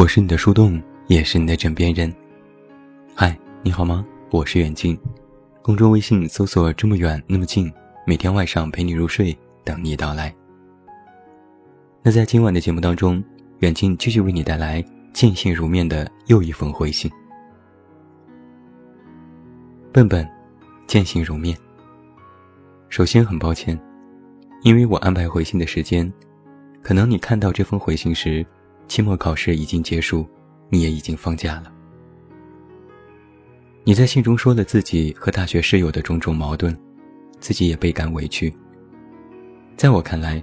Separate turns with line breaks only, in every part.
我是你的树洞，也是你的枕边人。嗨，你好吗？我是远近，公众微信搜索“这么远那么近”，每天晚上陪你入睡，等你到来。那在今晚的节目当中，远近继续为你带来见信如面的又一封回信。笨笨，见信如面。首先很抱歉，因为我安排回信的时间，可能你看到这封回信时。期末考试已经结束，你也已经放假了。你在信中说了自己和大学室友的种种矛盾，自己也倍感委屈。在我看来，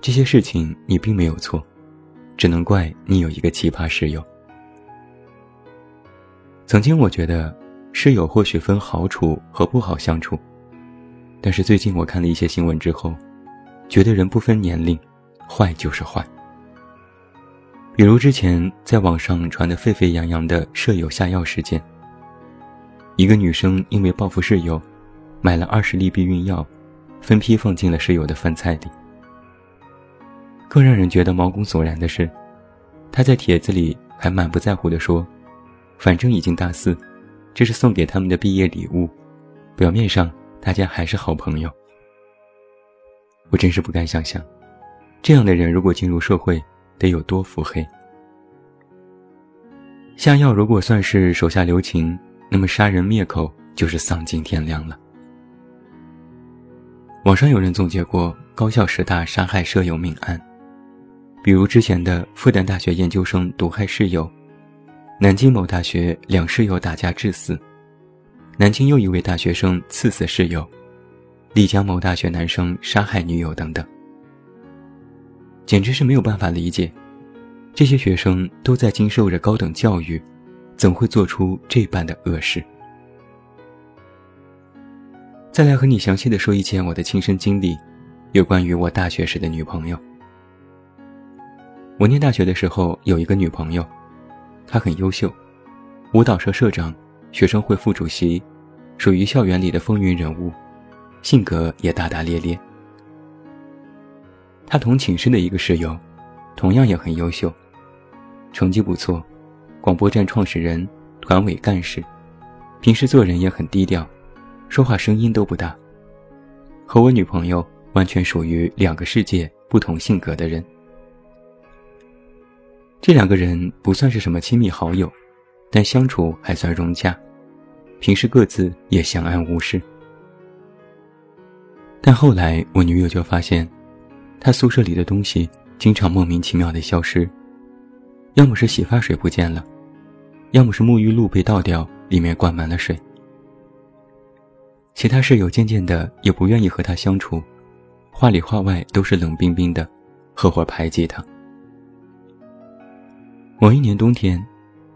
这些事情你并没有错，只能怪你有一个奇葩室友。曾经我觉得室友或许分好处和不好相处，但是最近我看了一些新闻之后，觉得人不分年龄，坏就是坏。比如之前在网上传得沸沸扬扬的舍友下药事件，一个女生因为报复室友，买了二十粒避孕药，分批放进了室友的饭菜里。更让人觉得毛骨悚然的是，她在帖子里还满不在乎地说：“反正已经大四，这是送给他们的毕业礼物，表面上大家还是好朋友。”我真是不敢想象，这样的人如果进入社会。得有多腹黑？下药如果算是手下留情，那么杀人灭口就是丧尽天良了。网上有人总结过高校十大杀害舍友命案，比如之前的复旦大学研究生毒害室友，南京某大学两室友打架致死，南京又一位大学生刺死室友，丽江某大学男生杀害女友等等。简直是没有办法理解，这些学生都在经受着高等教育，怎会做出这般的恶事？再来和你详细的说一件我的亲身经历，有关于我大学时的女朋友。我念大学的时候有一个女朋友，她很优秀，舞蹈社社长，学生会副主席，属于校园里的风云人物，性格也大大咧咧。他同寝室的一个室友，同样也很优秀，成绩不错，广播站创始人，团委干事，平时做人也很低调，说话声音都不大。和我女朋友完全属于两个世界、不同性格的人。这两个人不算是什么亲密好友，但相处还算融洽，平时各自也相安无事。但后来我女友就发现。他宿舍里的东西经常莫名其妙的消失，要么是洗发水不见了，要么是沐浴露被倒掉，里面灌满了水。其他室友渐渐的也不愿意和他相处，话里话外都是冷冰冰的，合伙排挤他。某一年冬天，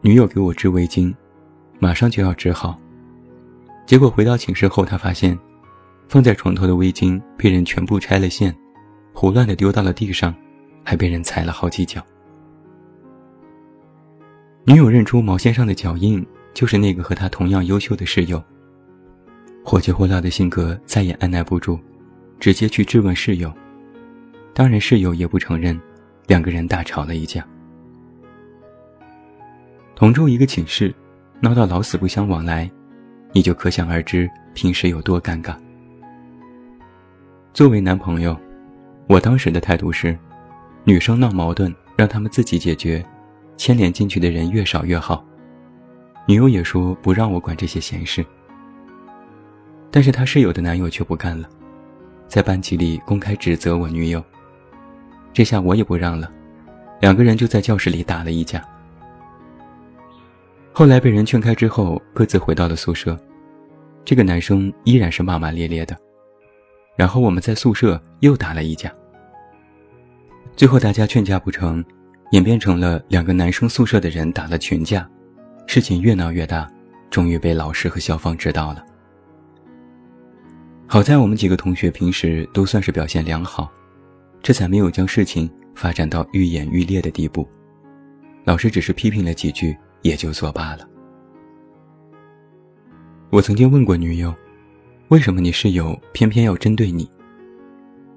女友给我织围巾，马上就要织好，结果回到寝室后，他发现放在床头的围巾被人全部拆了线。胡乱的丢到了地上，还被人踩了好几脚。女友认出毛线上的脚印，就是那个和她同样优秀的室友。火急火燎的性格再也按耐不住，直接去质问室友。当然，室友也不承认，两个人大吵了一架。同住一个寝室，闹到老死不相往来，你就可想而知平时有多尴尬。作为男朋友。我当时的态度是，女生闹矛盾让他们自己解决，牵连进去的人越少越好。女友也说不让我管这些闲事，但是她室友的男友却不干了，在班级里公开指责我女友。这下我也不让了，两个人就在教室里打了一架。后来被人劝开之后，各自回到了宿舍，这个男生依然是骂骂咧咧的。然后我们在宿舍又打了一架，最后大家劝架不成，演变成了两个男生宿舍的人打了群架，事情越闹越大，终于被老师和校方知道了。好在我们几个同学平时都算是表现良好，这才没有将事情发展到愈演愈烈的地步，老师只是批评了几句也就作罢了。我曾经问过女友。为什么你室友偏偏要针对你？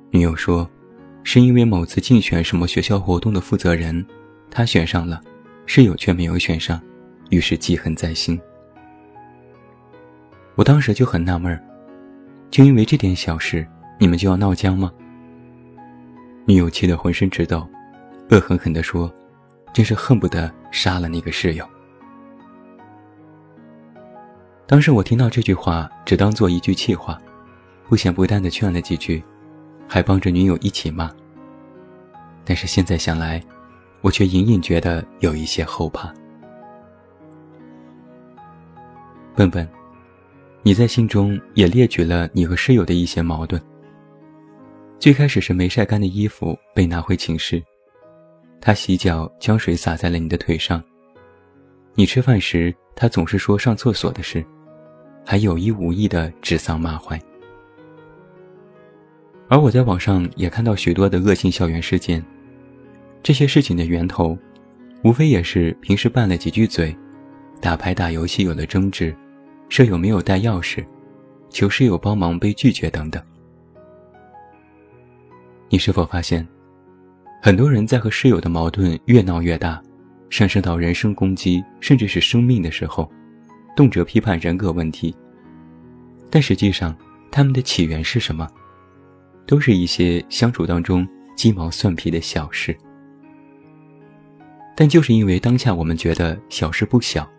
女友说，是因为某次竞选什么学校活动的负责人，他选上了，室友却没有选上，于是记恨在心。我当时就很纳闷儿，就因为这点小事，你们就要闹僵吗？女友气得浑身直抖，恶狠狠地说：“真是恨不得杀了那个室友。”当时我听到这句话，只当做一句气话，不咸不淡的劝了几句，还帮着女友一起骂。但是现在想来，我却隐隐觉得有一些后怕。笨笨。你在信中也列举了你和室友的一些矛盾。最开始是没晒干的衣服被拿回寝室，他洗脚将水洒在了你的腿上。你吃饭时，他总是说上厕所的事，还有意无意的指桑骂槐。而我在网上也看到许多的恶性校园事件，这些事情的源头，无非也是平时拌了几句嘴，打牌打游戏有了争执。舍友没有带钥匙，求室友帮忙被拒绝等等。你是否发现，很多人在和室友的矛盾越闹越大，上升到人身攻击甚至是生命的时候，动辄批判人格问题。但实际上，他们的起源是什么？都是一些相处当中鸡毛蒜皮的小事。但就是因为当下我们觉得小事不小。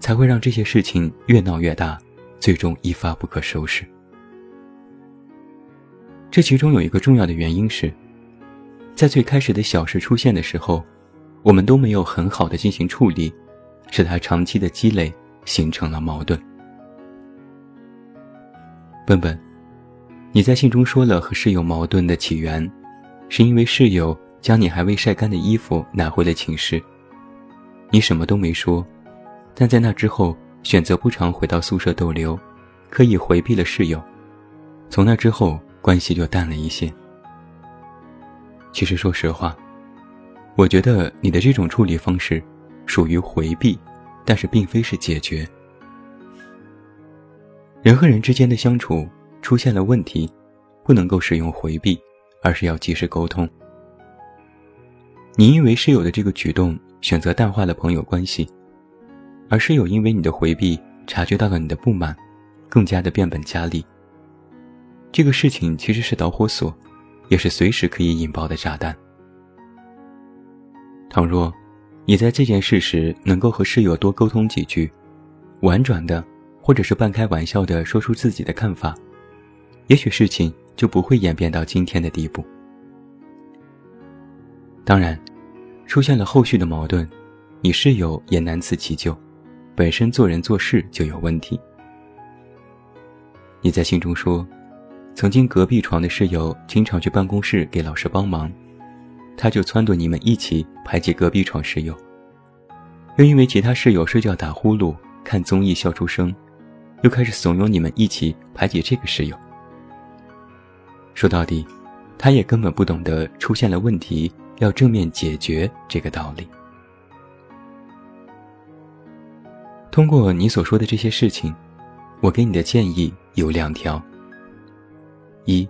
才会让这些事情越闹越大，最终一发不可收拾。这其中有一个重要的原因是，在最开始的小事出现的时候，我们都没有很好的进行处理，使它长期的积累形成了矛盾。笨笨，你在信中说了和室友矛盾的起源，是因为室友将你还未晒干的衣服拿回了寝室，你什么都没说。但在那之后，选择不常回到宿舍逗留，刻意回避了室友。从那之后，关系就淡了一些。其实，说实话，我觉得你的这种处理方式，属于回避，但是并非是解决。人和人之间的相处出现了问题，不能够使用回避，而是要及时沟通。你因为室友的这个举动，选择淡化了朋友关系。而室友因为你的回避，察觉到了你的不满，更加的变本加厉。这个事情其实是导火索，也是随时可以引爆的炸弹。倘若你在这件事时能够和室友多沟通几句，婉转的，或者是半开玩笑的说出自己的看法，也许事情就不会演变到今天的地步。当然，出现了后续的矛盾，你室友也难辞其咎。本身做人做事就有问题。你在信中说，曾经隔壁床的室友经常去办公室给老师帮忙，他就撺掇你们一起排挤隔壁床室友，又因为其他室友睡觉打呼噜、看综艺笑出声，又开始怂恿你们一起排挤这个室友。说到底，他也根本不懂得出现了问题要正面解决这个道理。通过你所说的这些事情，我给你的建议有两条：一，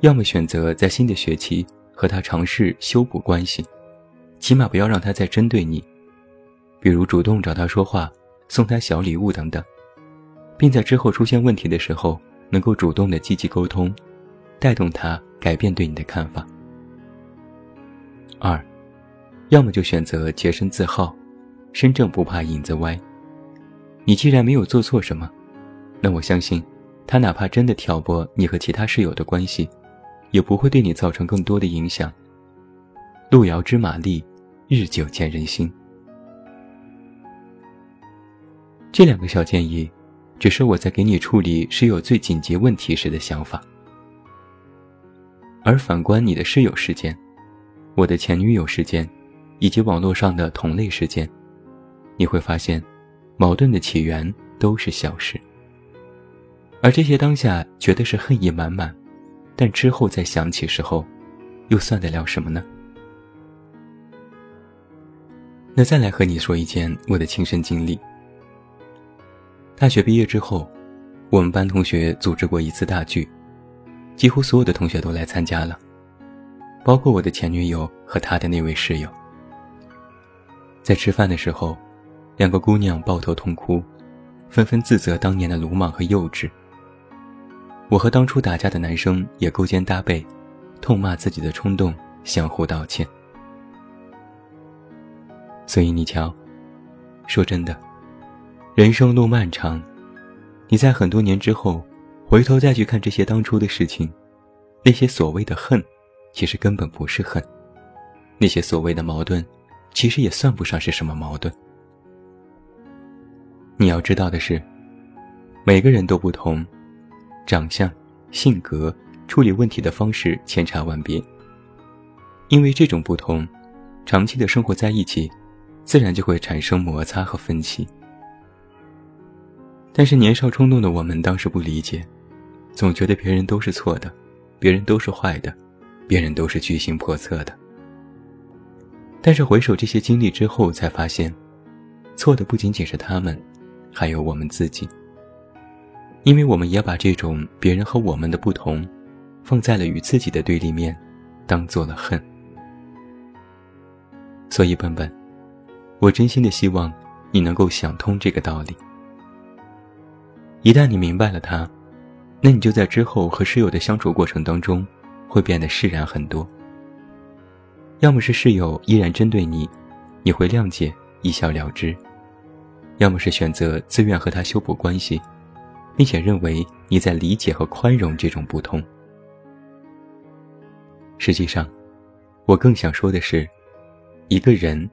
要么选择在新的学期和他尝试修补关系，起码不要让他再针对你，比如主动找他说话、送他小礼物等等，并在之后出现问题的时候能够主动的积极沟通，带动他改变对你的看法。二，要么就选择洁身自好，身正不怕影子歪。你既然没有做错什么，那我相信，他哪怕真的挑拨你和其他室友的关系，也不会对你造成更多的影响。路遥知马力，日久见人心。这两个小建议，只是我在给你处理室友最紧急问题时的想法。而反观你的室友事件，我的前女友事件，以及网络上的同类事件，你会发现。矛盾的起源都是小事，而这些当下觉得是恨意满满，但之后再想起时候，又算得了什么呢？那再来和你说一件我的亲身经历。大学毕业之后，我们班同学组织过一次大聚，几乎所有的同学都来参加了，包括我的前女友和她的那位室友。在吃饭的时候，两个姑娘抱头痛哭，纷纷自责当年的鲁莽和幼稚。我和当初打架的男生也勾肩搭背，痛骂自己的冲动，相互道歉。所以你瞧，说真的，人生路漫长，你在很多年之后，回头再去看这些当初的事情，那些所谓的恨，其实根本不是恨；那些所谓的矛盾，其实也算不上是什么矛盾。你要知道的是，每个人都不同，长相、性格、处理问题的方式千差万别。因为这种不同，长期的生活在一起。自然就会产生摩擦和分歧。但是年少冲动的我们当时不理解，总觉得别人都是错的，别人都是坏的，别人都是居心叵测的。但是回首这些经历之后，才发现，错的不仅仅是他们，还有我们自己。因为我们也把这种别人和我们的不同，放在了与自己的对立面，当做了恨。所以，笨笨。我真心的希望，你能够想通这个道理。一旦你明白了它，那你就在之后和室友的相处过程当中，会变得释然很多。要么是室友依然针对你，你会谅解一笑了之；要么是选择自愿和他修补关系，并且认为你在理解和宽容这种不同。实际上，我更想说的是，一个人。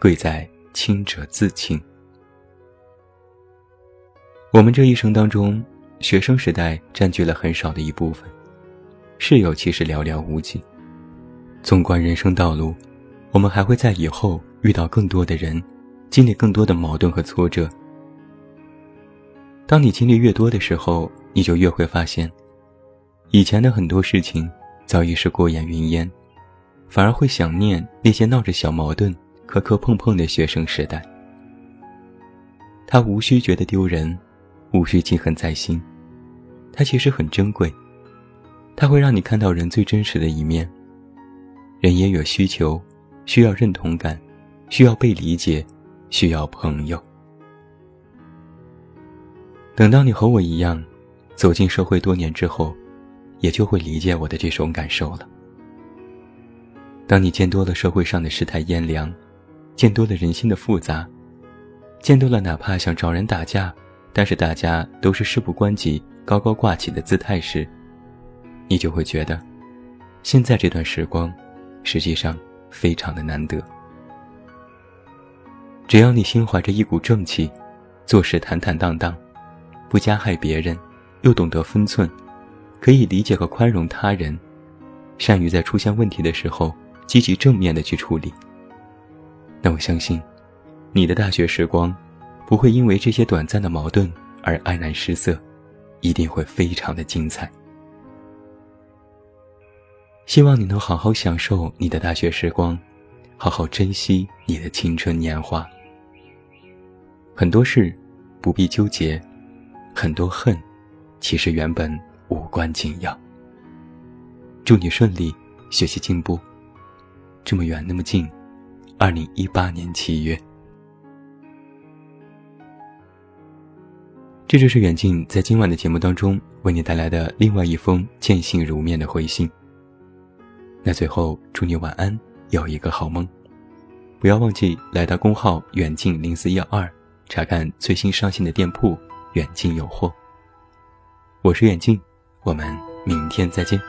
贵在清者自清。我们这一生当中，学生时代占据了很少的一部分，室友其实寥寥无几。纵观人生道路，我们还会在以后遇到更多的人，经历更多的矛盾和挫折。当你经历越多的时候，你就越会发现，以前的很多事情早已是过眼云烟，反而会想念那些闹着小矛盾。磕磕碰碰的学生时代，他无需觉得丢人，无需记恨在心，他其实很珍贵，他会让你看到人最真实的一面。人也有需求，需要认同感，需要被理解，需要朋友。等到你和我一样，走进社会多年之后，也就会理解我的这种感受了。当你见多了社会上的世态炎凉。见多了人心的复杂，见多了哪怕想找人打架，但是大家都是事不关己、高高挂起的姿态时，你就会觉得，现在这段时光，实际上非常的难得。只要你心怀着一股正气，做事坦坦荡荡，不加害别人，又懂得分寸，可以理解和宽容他人，善于在出现问题的时候积极正面的去处理。那我相信，你的大学时光不会因为这些短暂的矛盾而黯然失色，一定会非常的精彩。希望你能好好享受你的大学时光，好好珍惜你的青春年华。很多事不必纠结，很多恨其实原本无关紧要。祝你顺利，学习进步。这么远，那么近。二零一八年七月，这就是远近在今晚的节目当中为你带来的另外一封见信如面的回信。那最后祝你晚安，有一个好梦。不要忘记来到公号远近零四幺二查看最新上线的店铺，远近有货。我是远近，我们明天再见。